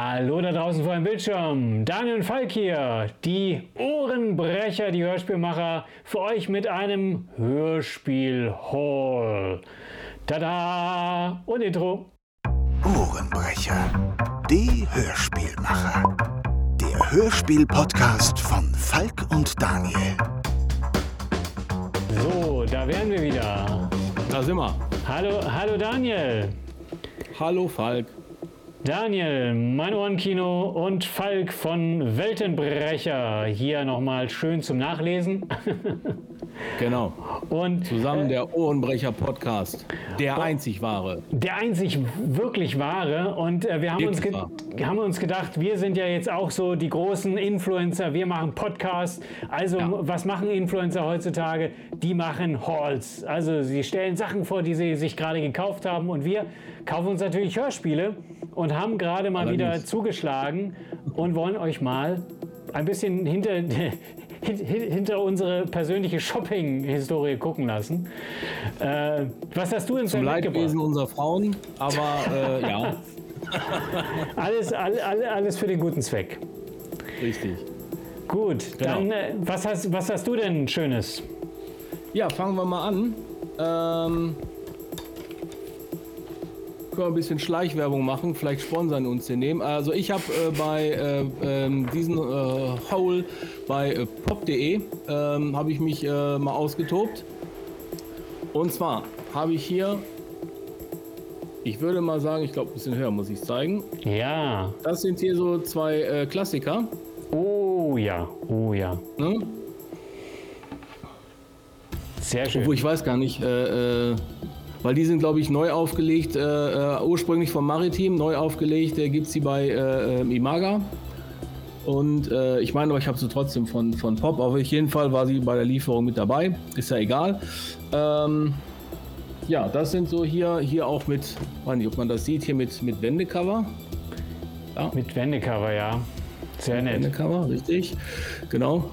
Hallo da draußen vor dem Bildschirm. Daniel und Falk hier, die Ohrenbrecher, die Hörspielmacher, für euch mit einem Hörspiel-Hall. Tada! Und Intro. Ohrenbrecher, die Hörspielmacher. Der Hörspiel-Podcast von Falk und Daniel. So, da wären wir wieder. Da sind wir. Hallo, hallo Daniel. Hallo Falk. Daniel, mein Ohrenkino und Falk von Weltenbrecher. Hier nochmal schön zum Nachlesen. Genau. Und Zusammen der Ohrenbrecher Podcast. Der einzig wahre. der einzig wirklich wahre. Und äh, wir haben uns, haben uns gedacht, wir sind ja jetzt auch so die großen Influencer. Wir machen Podcasts. Also, Ja. was machen Influencer heutzutage? Die machen Halls. Also, sie stellen Sachen vor, die sie sich gerade gekauft haben. Und wir kaufen uns natürlich Hörspiele und haben gerade mal wieder Allerdings. zugeschlagen und wollen euch mal ein bisschen hinter, hin- hin- hinter unsere persönliche Shopping-Historie gucken lassen. Äh, was hast du Zum denn mitgebracht? Leidwesen unserer Frauen. Aber äh, ja, Alles, all, all, alles für den guten Zweck. richtig. Gut, Genau. dann äh, was, hast, was hast du denn Schönes? Ja, fangen wir mal an. Ähm, können wir ein bisschen Schleichwerbung machen, vielleicht sponsern uns den nehmen. Also ich habe äh, bei äh, ähm, diesen äh, Hole bei äh, pop.de ähm, habe ich mich äh, mal ausgetobt. Und zwar habe ich hier, ich würde mal sagen, ich glaube ein bisschen höher muss ich zeigen. Ja. Das sind hier so zwei äh, Klassiker. Oh ja, oh ja. Ne? Sehr schön. Wo ich weiß gar nicht, äh, äh, weil die sind, glaube ich, neu aufgelegt, äh, äh, ursprünglich vom Maritim, neu aufgelegt, äh, gibt es die bei äh, äh, Imaga. Und äh, ich meine, aber ich habe sie trotzdem von, von Pop. Auf jeden Fall war sie bei der Lieferung mit dabei. Ist ja egal. Ähm, ja, das sind so hier, hier auch mit, weiß nicht, ob man das sieht, hier mit, mit Wendecover. Ja, Mit Wendecover, ja. Sehr nett. Wendecover, richtig. Genau.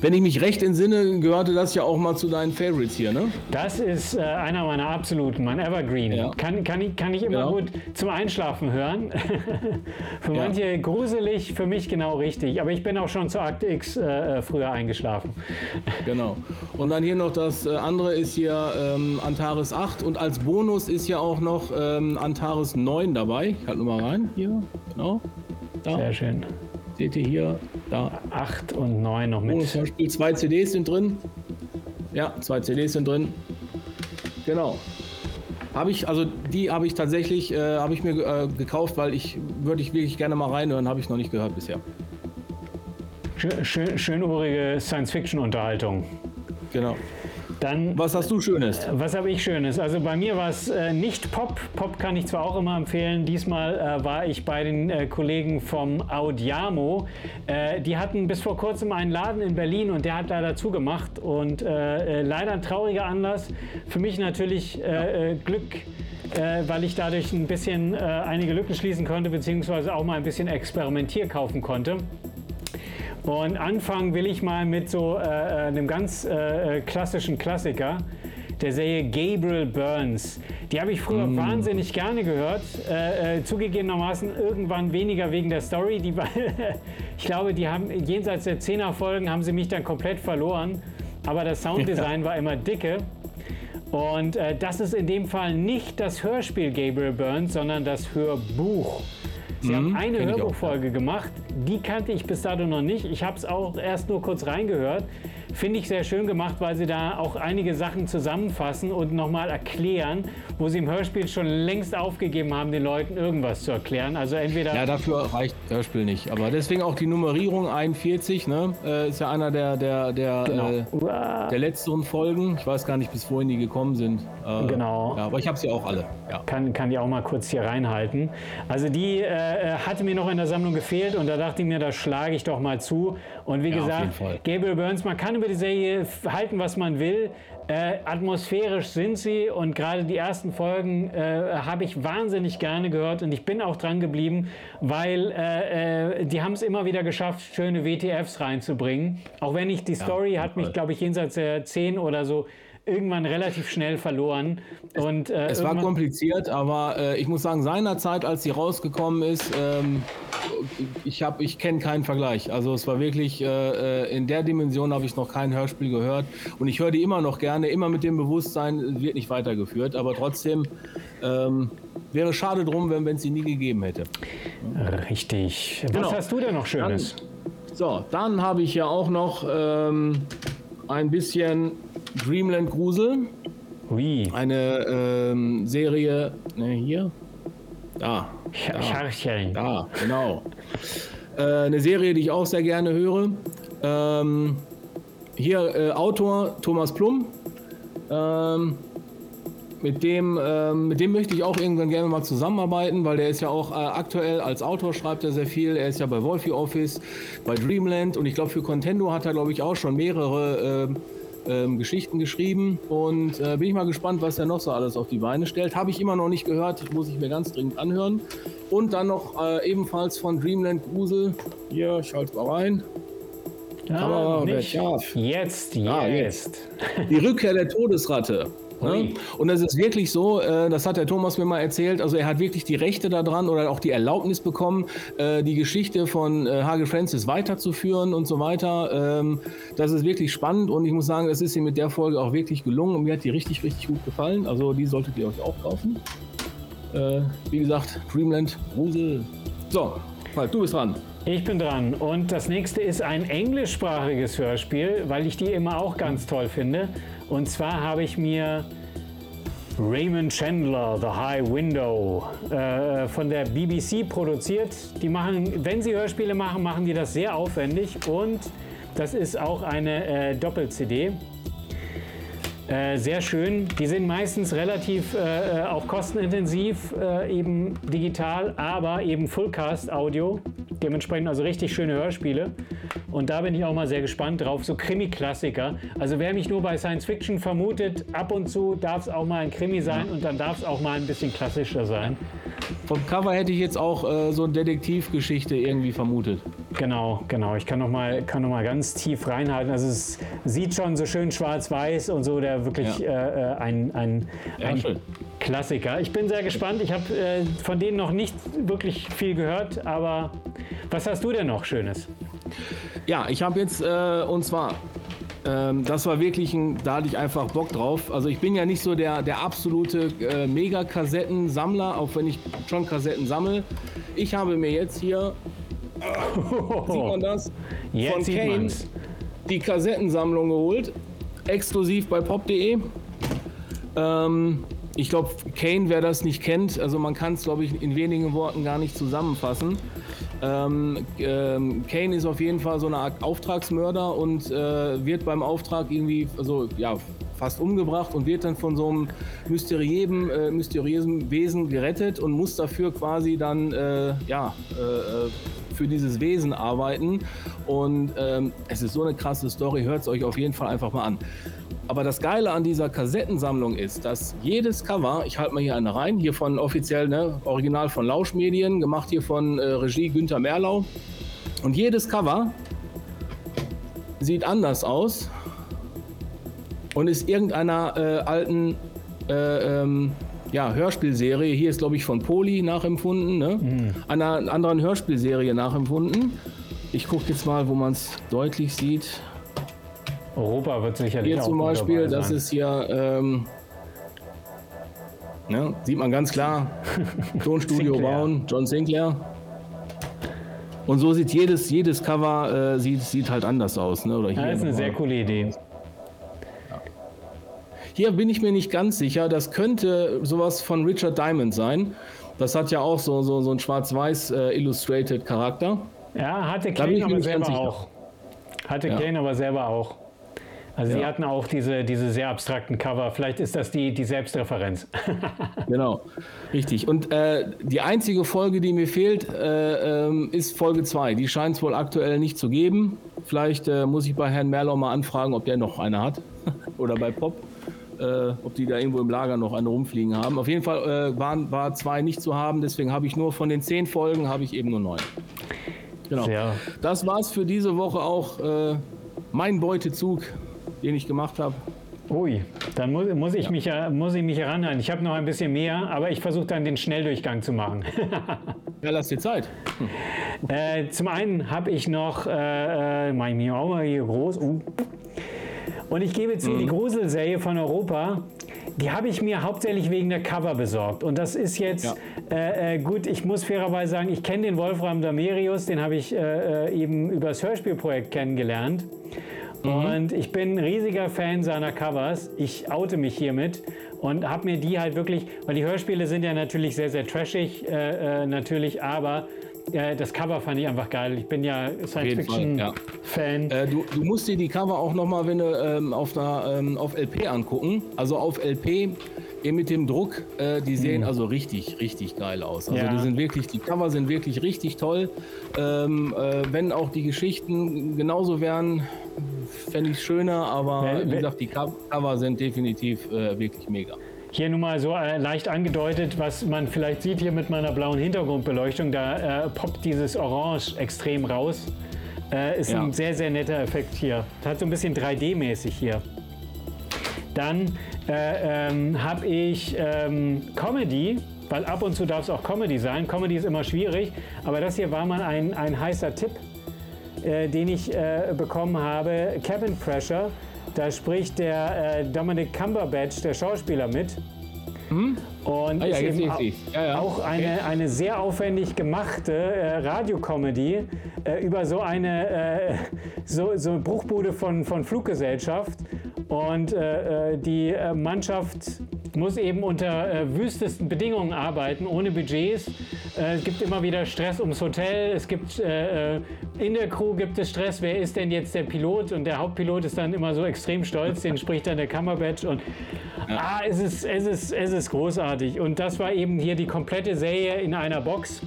Wenn ich mich recht entsinne, gehörte das ja auch mal zu deinen Favorites hier, ne? Das ist äh, einer meiner absoluten, mein Evergreen. Ja. Kann, kann, ich, kann ich immer Genau. gut zum Einschlafen hören. für Ja. manche gruselig, für mich genau richtig. Aber ich bin auch schon zu Akt X äh, äh, früher eingeschlafen. Genau. Und dann hier noch das äh, andere ist hier ähm, Antares 8 und als Bonus ist ja auch noch ähm, Antares 9 dabei. Ich halte nur mal rein. Hier, genau. Da, Sehr schön. Seht ihr hier, da. 8 und 9 noch mit. Bonusvorspiel. Zwei CDs sind drin. Ja, zwei CDs sind drin. Genau. Habe ich, also die habe ich tatsächlich, äh, habe ich mir äh, gekauft, weil ich würde ich wirklich gerne mal reinhören, habe ich noch nicht gehört bisher. Schön, schön, schönurige Science-Fiction-Unterhaltung. Genau. Dann Was hast du Schönes? Was habe ich Schönes? Also bei mir war es äh, nicht Pop. Pop kann ich zwar auch immer empfehlen. Diesmal äh, war ich bei den äh, Kollegen vom Audiamo. Äh, die hatten bis vor kurzem einen Laden in Berlin und der hat leider zugemacht. Und äh, äh, leider ein trauriger Anlass. Für mich natürlich äh, äh, Glück. Äh, weil ich dadurch ein bisschen äh, einige Lücken schließen konnte, beziehungsweise auch mal ein bisschen Experimentier kaufen konnte. Und anfangen will ich mal mit so äh, äh, einem ganz äh, äh, klassischen Klassiker der Serie Gabriel Burns. Die habe ich früher wahnsinnig gerne gehört. Äh, äh, zugegebenermaßen irgendwann weniger wegen der Story. Die, ich glaube, die haben jenseits der 10er Folgen haben sie mich dann komplett verloren. Aber das Sounddesign war immer dicke. Und äh, das ist in dem Fall nicht das Hörspiel Gabriel Burns, sondern das Hörbuch. Sie haben eine Hörbuchfolge gemacht, die kannte ich bis dato noch nicht. Ich habe es auch erst nur kurz reingehört. Finde ich sehr schön gemacht, weil sie da auch einige Sachen zusammenfassen und nochmal erklären, wo sie im Hörspiel schon längst aufgegeben haben, den Leuten irgendwas zu erklären. Also entweder Ja, dafür reicht Hörspiel nicht. Aber deswegen auch die Nummerierung 41, ne? Äh, ist ja einer der, der, der, Genau. äh, der letzteren Folgen. Ich weiß gar nicht, bis wohin die gekommen sind. Äh, Genau. Ja, aber ich habe sie auch alle. Ja. kann, kann die auch mal kurz hier reinhalten. Also die äh, hatte mir noch in der Sammlung gefehlt und da dachte ich mir, da schlage ich doch mal zu. Und wie Ja, gesagt. Gabriel Burns, man kann über die Serie halten, was man will. Äh, atmosphärisch sind sie und gerade die ersten Folgen äh, habe ich wahnsinnig gerne gehört und ich bin auch dran geblieben, weil äh, äh, die haben es immer wieder geschafft, schöne WTFs reinzubringen. Auch wenn ich die Story hat mich, glaube ich, jenseits der 10 oder so irgendwann relativ schnell verloren. Und, äh, es war kompliziert, aber äh, ich muss sagen, seinerzeit, als sie rausgekommen ist, ähm, ich, ich kenne keinen Vergleich. Also es war wirklich, äh, äh in der Dimension habe ich noch kein Hörspiel gehört. Und ich höre die immer noch gerne, immer mit dem Bewusstsein, wird nicht weitergeführt. Aber trotzdem ähm, wäre schade drum, wenn es sie nie gegeben hätte. Richtig. Was genau. hast du denn noch Schönes? Dann, so, dann habe ich ja auch noch ähm, ein bisschen Dreamland Grusel. Ui. Eine ähm, Serie, ne, hier, da. Scharcheln. Da, genau. äh, eine Serie, die ich auch sehr gerne höre. Ähm, hier äh, Autor Thomas Plum. Ähm, mit dem, ähm, mit dem möchte ich auch irgendwann gerne mal zusammenarbeiten, weil der ist ja auch äh, aktuell als Autor schreibt er sehr viel. Er ist ja bei Wolfie Office, bei Dreamland und ich glaube für Contendo hat er glaube ich auch schon mehrere äh, ähm, Geschichten geschrieben und äh, bin ich mal gespannt, was er noch so alles auf die Beine stellt. Habe ich immer noch nicht gehört, muss ich mir ganz dringend anhören. Und dann noch äh, ebenfalls von Dreamland Grusel. Hier, ich schalte mal rein. Ah, nicht. Jetzt, ah, jetzt. Die Rückkehr der Todesratte. Ne? Und das ist wirklich so, äh, das hat der Thomas mir mal erzählt, also er hat wirklich die Rechte daran oder auch die Erlaubnis bekommen, äh, die Geschichte von äh, Hage Francis weiterzuführen und so weiter. Ähm, das ist wirklich spannend und ich muss sagen, es ist ihm mit der Folge auch wirklich gelungen und mir hat die richtig, richtig gut gefallen. Also die solltet ihr euch auch kaufen. Wie gesagt, Dreamland Grusel. So, Falk, du bist dran. Ich bin dran und das nächste ist ein englischsprachiges Hörspiel, weil ich die immer auch ganz toll finde. Und zwar habe ich mir Raymond Chandler, The High Window, äh, von der BBC produziert. Die machen, wenn sie Hörspiele machen, machen die das sehr aufwendig und das ist auch eine äh, Doppel-CD. Äh, sehr schön. Die sind meistens relativ äh, äh, auch kostenintensiv, äh, eben digital, aber eben Fullcast-Audio. Dementsprechend also richtig schöne Hörspiele. Und da bin ich auch mal sehr gespannt drauf. So Krimi-Klassiker. Also wer mich nur bei Science Fiction vermutet, ab und zu darf es auch mal ein Krimi sein und dann darf es auch mal ein bisschen klassischer sein. Vom Cover hätte ich jetzt auch äh, so eine Detektivgeschichte irgendwie vermutet. Genau, genau. Ich kann noch mal, kann noch mal ganz tief reinhalten. Also es sieht schon so schön schwarz-weiß und so, der wirklich ja. äh, äh ein, ein, ein ja, Klassiker. Ich bin sehr gespannt. Ich habe äh, von denen noch nicht wirklich viel gehört, aber was hast du denn noch Schönes? Ja, ich habe jetzt, äh, und zwar ähm, das war wirklich ein, da hatte ich einfach Bock drauf. Also ich bin ja nicht so der, der absolute äh, Mega-Kassettensammler, auch wenn ich schon Kassetten sammle. Ich habe mir jetzt hier, sieht man das, jetzt von Kane die Kassettensammlung geholt, exklusiv bei pop.de. Ähm, ich glaube, Kane, wer das nicht kennt, also man kann es, glaube ich, in wenigen Worten gar nicht zusammenfassen. Ähm, ähm, Kane ist auf jeden Fall so eine Art Auftragsmörder und äh, wird beim Auftrag irgendwie, also ja, fast umgebracht und wird dann von so einem mysteriösen, äh, mysteriösen Wesen gerettet und muss dafür quasi dann, äh, ja, äh, äh, für dieses Wesen arbeiten. Und ähm, es ist so eine krasse Story, hört es euch auf jeden Fall einfach mal an. Aber das Geile an dieser Kassettensammlung ist, dass jedes Cover, ich halte mal hier eine rein, hier von offiziell, ne, original von Lauschmedien, gemacht hier von äh, Regie Günther Merlau. Und jedes Cover sieht anders aus und ist irgendeiner äh, alten äh, ähm, ja, Hörspielserie, hier ist glaube ich von Poli nachempfunden, ne? Mhm. einer anderen Hörspielserie nachempfunden. Ich gucke jetzt mal, wo man es deutlich sieht. Europa wird sicherlich Hier auch zum Beispiel, das ist hier, ähm, ne, sieht man ganz klar, Tonstudio bauen, John Sinclair. Und so sieht jedes, jedes Cover äh, sieht, sieht halt anders aus. Ne? Oder hier das ist eine sehr coole Idee. Hier bin ich mir nicht ganz sicher. Das könnte sowas von Richard Diamond sein. Das hat ja auch so, so, so einen schwarz-weiß äh, illustrated Charakter. Ja, hatte Kane aber selber auch. Hatte ja. Kane aber selber auch. Also ja. Sie hatten auch diese, diese sehr abstrakten Cover. Vielleicht ist das die, die Selbstreferenz. genau, richtig. Und äh, die einzige Folge, die mir fehlt, äh, äh, ist Folge 2. Die scheint es wohl aktuell nicht zu geben. Vielleicht äh, muss ich bei Herrn Merlau mal anfragen, ob der noch eine hat. Oder bei Pop. Äh, ob die da irgendwo im Lager noch eine rumfliegen haben. Auf jeden Fall äh, waren, war zwei nicht zu haben, deswegen habe ich nur von den zehn Folgen habe ich eben nur neun. Genau. Sehr. Das war's für diese Woche auch. mein Beutezug den ich gemacht habe. Ui, dann muss, muss, ich, mich, äh, muss ich mich heranhalten. Ich habe noch ein bisschen mehr, aber ich versuche dann den Schnelldurchgang zu machen. ja, lass dir Zeit. Äh, zum einen habe ich noch, äh, äh, auch mal hier groß. Uh. Und ich gebe zu, mhm. die Gruselserie von Europa, die habe ich mir hauptsächlich wegen der Cover besorgt. Und das ist jetzt ja. äh, äh gut, ich muss fairerweise sagen, ich kenne den Wolfram Damerius, den habe ich äh eben über das Hörspielprojekt kennengelernt. Mhm. Und ich bin ein riesiger Fan seiner Covers. Ich oute mich hiermit und habe mir die halt wirklich, weil die Hörspiele sind ja natürlich sehr, sehr trashig, äh, äh, natürlich, aber äh, das Cover fand ich einfach geil. Ich bin ja Science-Fiction-Fan. Ja. Äh, du, du, musst dir die Cover auch nochmal, wenn du ähm, auf, einer, ähm, auf LP angucken. Also auf LP mit dem Druck, äh, die sehen mhm. also richtig, richtig geil aus. Also ja. die sind wirklich, die Cover sind wirklich richtig toll. Ähm, äh, wenn auch die Geschichten genauso wären, fände ich schöner, aber wie gesagt, die Cover sind definitiv äh, wirklich mega. Hier nun mal so äh, leicht angedeutet, was man vielleicht sieht hier mit meiner blauen Hintergrundbeleuchtung, da äh, poppt dieses Orange extrem raus. Äh, ist ja. ein sehr, sehr netter Effekt hier. Das hat so ein bisschen 3D-mäßig hier. Dann äh, ähm, habe ich ähm, Comedy, weil ab und zu darf es auch Comedy sein. Comedy ist immer schwierig, aber das hier war mal ein, ein heißer Tipp äh, den ich äh, bekommen habe, Cabin Pressure. Da spricht der äh, Dominic Cumberbatch, der Schauspieler, mit. Hm? Und ah, ja, ist eben ja, ja. auch eine, okay. eine sehr aufwendig gemachte äh, Radiocomedy äh, über so eine äh, so, so Bruchbude von, von Fluggesellschaft. Und äh, äh, die Mannschaft muss eben unter äh, wüstesten Bedingungen arbeiten, ohne Budgets. Äh, es gibt immer wieder Stress ums Hotel. Es gibt äh, äh, in der Crew gibt es Stress. Wer ist denn jetzt der Pilot? Und der Hauptpilot ist dann immer so extrem stolz. Den spricht dann der Kammerbatch und ah, es ist, es ist, es ist großartig. Und das war eben hier die komplette Serie in einer Box.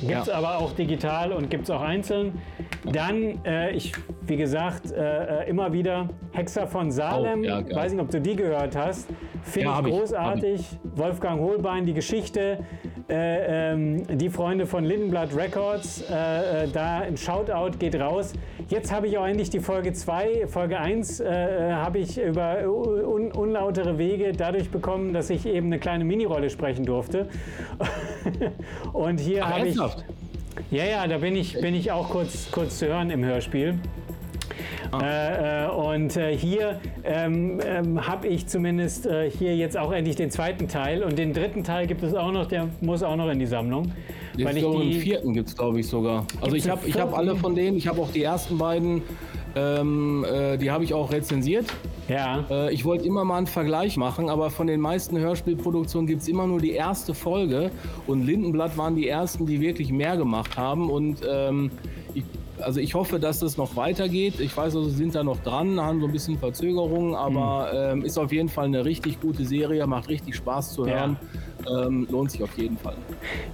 Gibt es ja. aber auch digital und gibt es auch einzeln. Dann, äh, ich, wie gesagt, äh, äh, immer wieder Hexer von Salem. Oh, ja, Weiß nicht, ob du die gehört hast. Finde ja, ich großartig. Ich. Wolfgang Holbein, die Geschichte. Äh, ähm, die Freunde von Lindenblatt Records. Äh, äh, da ein Shoutout geht raus. Jetzt habe ich auch endlich die Folge 2. Folge 1 habe ich über un unlautere Wege dadurch bekommen, dass ich eben eine kleine Minirolle sprechen durfte. Und hier habe ich. Ja, ja, da bin ich, bin ich auch kurz, kurz zu hören im Hörspiel. Ah. Äh, äh, und äh, hier ähm, ähm, habe ich zumindest äh, hier jetzt auch endlich den zweiten Teil und den dritten Teil gibt es auch noch, der muss auch noch in die Sammlung. Den weil ich die, vierten gibt es, glaube ich, sogar. Also ich habe hab alle von denen, ich habe auch die ersten beiden, ähm, äh, die habe ich auch rezensiert. Ja. Äh, ich wollte immer mal einen Vergleich machen, aber von den meisten Hörspielproduktionen gibt es immer nur die erste Folge und Lindenblatt waren die ersten, die wirklich mehr gemacht haben und ähm, ich also ich hoffe, dass das noch weitergeht. Ich weiß, also, sie sind da noch dran, haben so ein bisschen Verzögerungen, aber mhm. ähm, ist auf jeden Fall eine richtig gute Serie, macht richtig Spaß zu hören. Ja. Ähm, lohnt sich auf jeden Fall.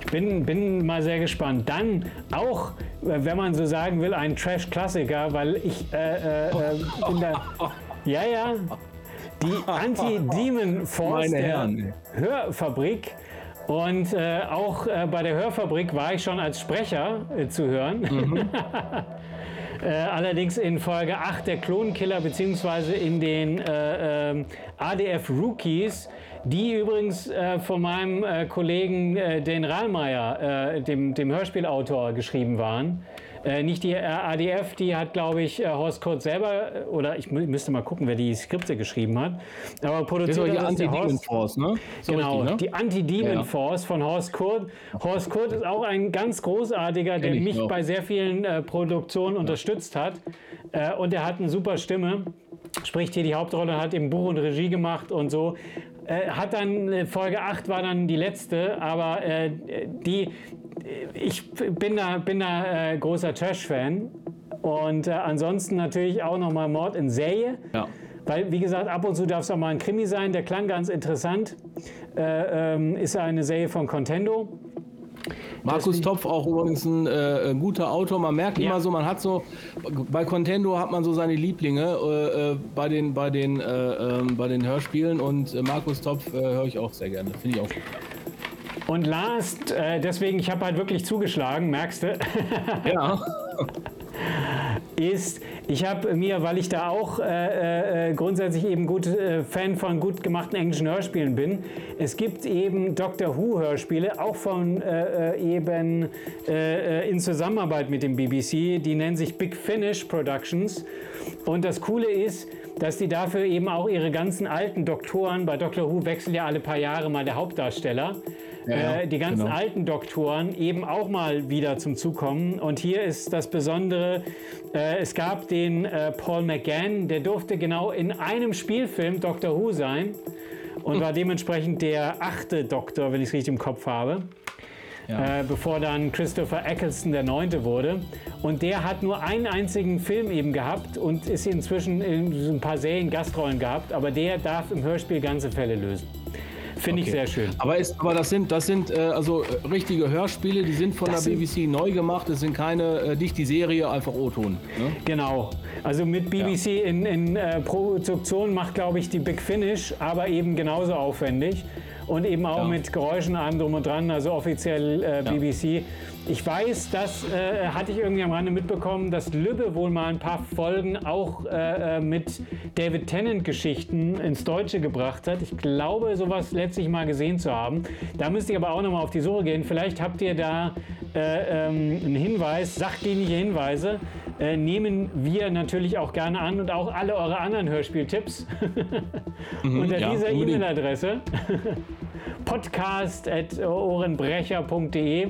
Ich bin, bin mal sehr gespannt. Dann auch, wenn man so sagen will, ein Trash-Klassiker, weil ich äh, äh, äh bin da. Ja, ja. Die Anti-Demon Force der Hörfabrik und äh, auch äh, bei der Hörfabrik war ich schon als Sprecher äh, zu hören. Mhm. Äh, allerdings in Folge 8 der Klonkiller beziehungsweise in den äh, ähm, ADF Rookies, die übrigens äh, von meinem Kollegen den Rahlmeier, dem, dem Hörspielautor, geschrieben waren. Äh, nicht die ADF, die hat, glaube ich, äh, Horst Kurz selber, äh, oder ich müsste mal gucken, wer die Skripte geschrieben hat. Aber produziert das ist die Anti-Demon Force, ne? So genau, richtig, ne? die Anti-Demon ja. Force von Horst Kurt. Horst Kurt ist auch ein ganz großartiger, der mich auch. bei sehr vielen äh, Produktionen ja. unterstützt hat. Äh, und er hat eine super Stimme spricht hier die Hauptrolle, hat im Buch und Regie gemacht und so. Äh, hat dann Folge 8 war dann die letzte, aber äh, die ich bin da, bin da äh, großer Trash-Fan. Und äh, ansonsten natürlich auch nochmal Mord in Serie. Ja. Weil, wie gesagt, ab und zu darf es auch mal ein Krimi sein. Der klang ganz interessant. Äh, ähm, ist eine Serie von Contendo. Markus Topf auch übrigens ein äh, guter Autor. Man merkt ja. immer so, man hat so, bei Contendo hat man so seine Lieblinge äh, äh bei, den, bei, den, äh, ähm, bei den Hörspielen und äh, Markus Topf äh, höre ich auch sehr gerne. Finde ich auch gut. Und last, äh, deswegen, ich habe halt wirklich zugeschlagen, merkst du? Ja. ist Ich habe mir, weil ich da auch äh, äh, grundsätzlich eben gut äh, Fan von gut gemachten englischen Hörspielen bin, es gibt eben Doctor Who Hörspiele, auch von äh, äh, eben äh, in Zusammenarbeit mit dem BBC. Die nennen sich Big Finish Productions. Und das Coole ist, dass die dafür eben auch ihre ganzen alten Doktoren, bei Doctor Who wechselt ja alle paar Jahre mal der Hauptdarsteller, ja, äh, die ganzen genau. alten Doktoren eben auch mal wieder zum Zug kommen. Und hier ist das Besondere, äh, es gab den äh, Paul McGann, der durfte genau in einem Spielfilm Doctor Who sein und hm. war dementsprechend der achte Doktor, wenn ich es richtig im Kopf habe ja. äh, bevor dann Christopher Eccleston der Neunte wurde. Und der hat nur einen einzigen Film eben gehabt und ist inzwischen in ein paar Serien Gastrollen gehabt, aber der darf im Hörspiel ganze Fälle lösen. Finde okay. ich sehr schön. Aber, ist, aber das sind, das sind äh, also äh, richtige Hörspiele, die sind von das der BBC neu gemacht. Das sind keine, äh, nicht die Serie, einfach O-Ton. Ne? Genau. Also mit BBC ja. in, in äh, Produktion macht, glaube ich, die Big Finish, aber eben genauso aufwendig und eben auch ja. mit Geräuschen allem drum und dran, also offiziell äh, BBC. Ich weiß, das äh, hatte ich irgendwie am Rande mitbekommen, dass Lübbe wohl mal ein paar Folgen auch äh, äh, mit David Tennant-Geschichten ins Deutsche gebracht hat. Ich glaube, sowas letztlich mal gesehen zu haben. Da müsste ich aber auch nochmal auf die Suche gehen. Vielleicht habt ihr da äh, ähm, einen Hinweis, sachdienliche Hinweise. Äh, nehmen wir natürlich auch gerne an und auch alle eure anderen Hörspieltipps mhm, unter ja, dieser E-Mail-Adresse podcast.ohrenbrecher.de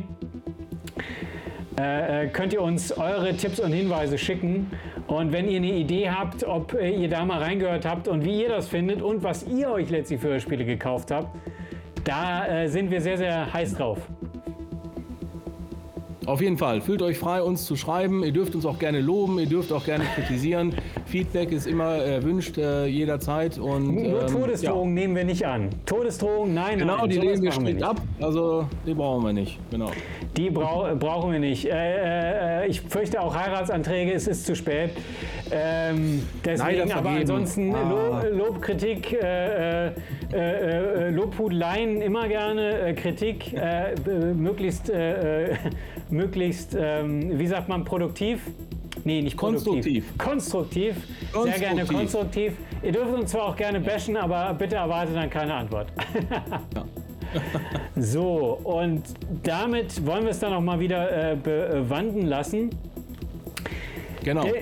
äh, äh, könnt ihr uns eure Tipps und Hinweise schicken. Und wenn ihr eine Idee habt, ob äh, ihr da mal reingehört habt und wie ihr das findet und was ihr euch letztlich für Hörspiele gekauft habt, da äh, sind wir sehr, sehr heiß drauf. Auf jeden Fall, fühlt euch frei, uns zu schreiben. Ihr dürft uns auch gerne loben, ihr dürft auch gerne kritisieren. Feedback ist immer erwünscht, äh, jederzeit. Und, Nur ähm, Todesdrohungen ja. nehmen wir nicht an. Todesdrohungen, nein, genau, nein. Genau, die lehnen wir strikt ab. Also, die brauchen wir nicht. Genau. Die brau brauchen wir nicht. Äh, äh, ich fürchte auch Heiratsanträge, es ist zu spät. Ähm, deswegen, aber ansonsten ah. Lob, Lob, Kritik, äh, äh, äh Lobhudeleien immer gerne, Kritik möglichst möglichst, ähm, wie sagt man, produktiv? Nee, nicht konstruktiv. Konstruktiv. konstruktiv. Sehr gerne konstruktiv. Ihr dürft uns zwar auch gerne bashen, aber bitte erwartet dann keine Antwort. ja. so, und damit wollen wir es dann auch mal wieder äh, bewanden lassen. Genau. Der,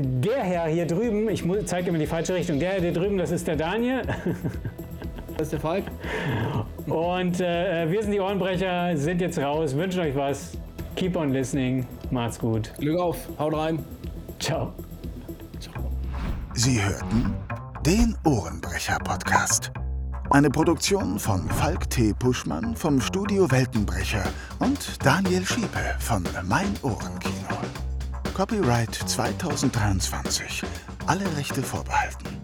der, Herr hier drüben, ich zeige immer die falsche Richtung, der Herr hier drüben, das ist der Daniel. Das ist der Falk. Und äh, wir sind die Ohrenbrecher, sind jetzt raus, wünschen euch was. Keep on listening. Macht's gut. Glück auf. Haut rein. Ciao. Ciao. Sie hörten den Ohrenbrecher-Podcast. Eine Produktion von Falk T. Puschmann vom Studio Weltenbrecher und Daniel Schiepe von Mein Ohrenkino. Copyright 2023. Alle Rechte vorbehalten.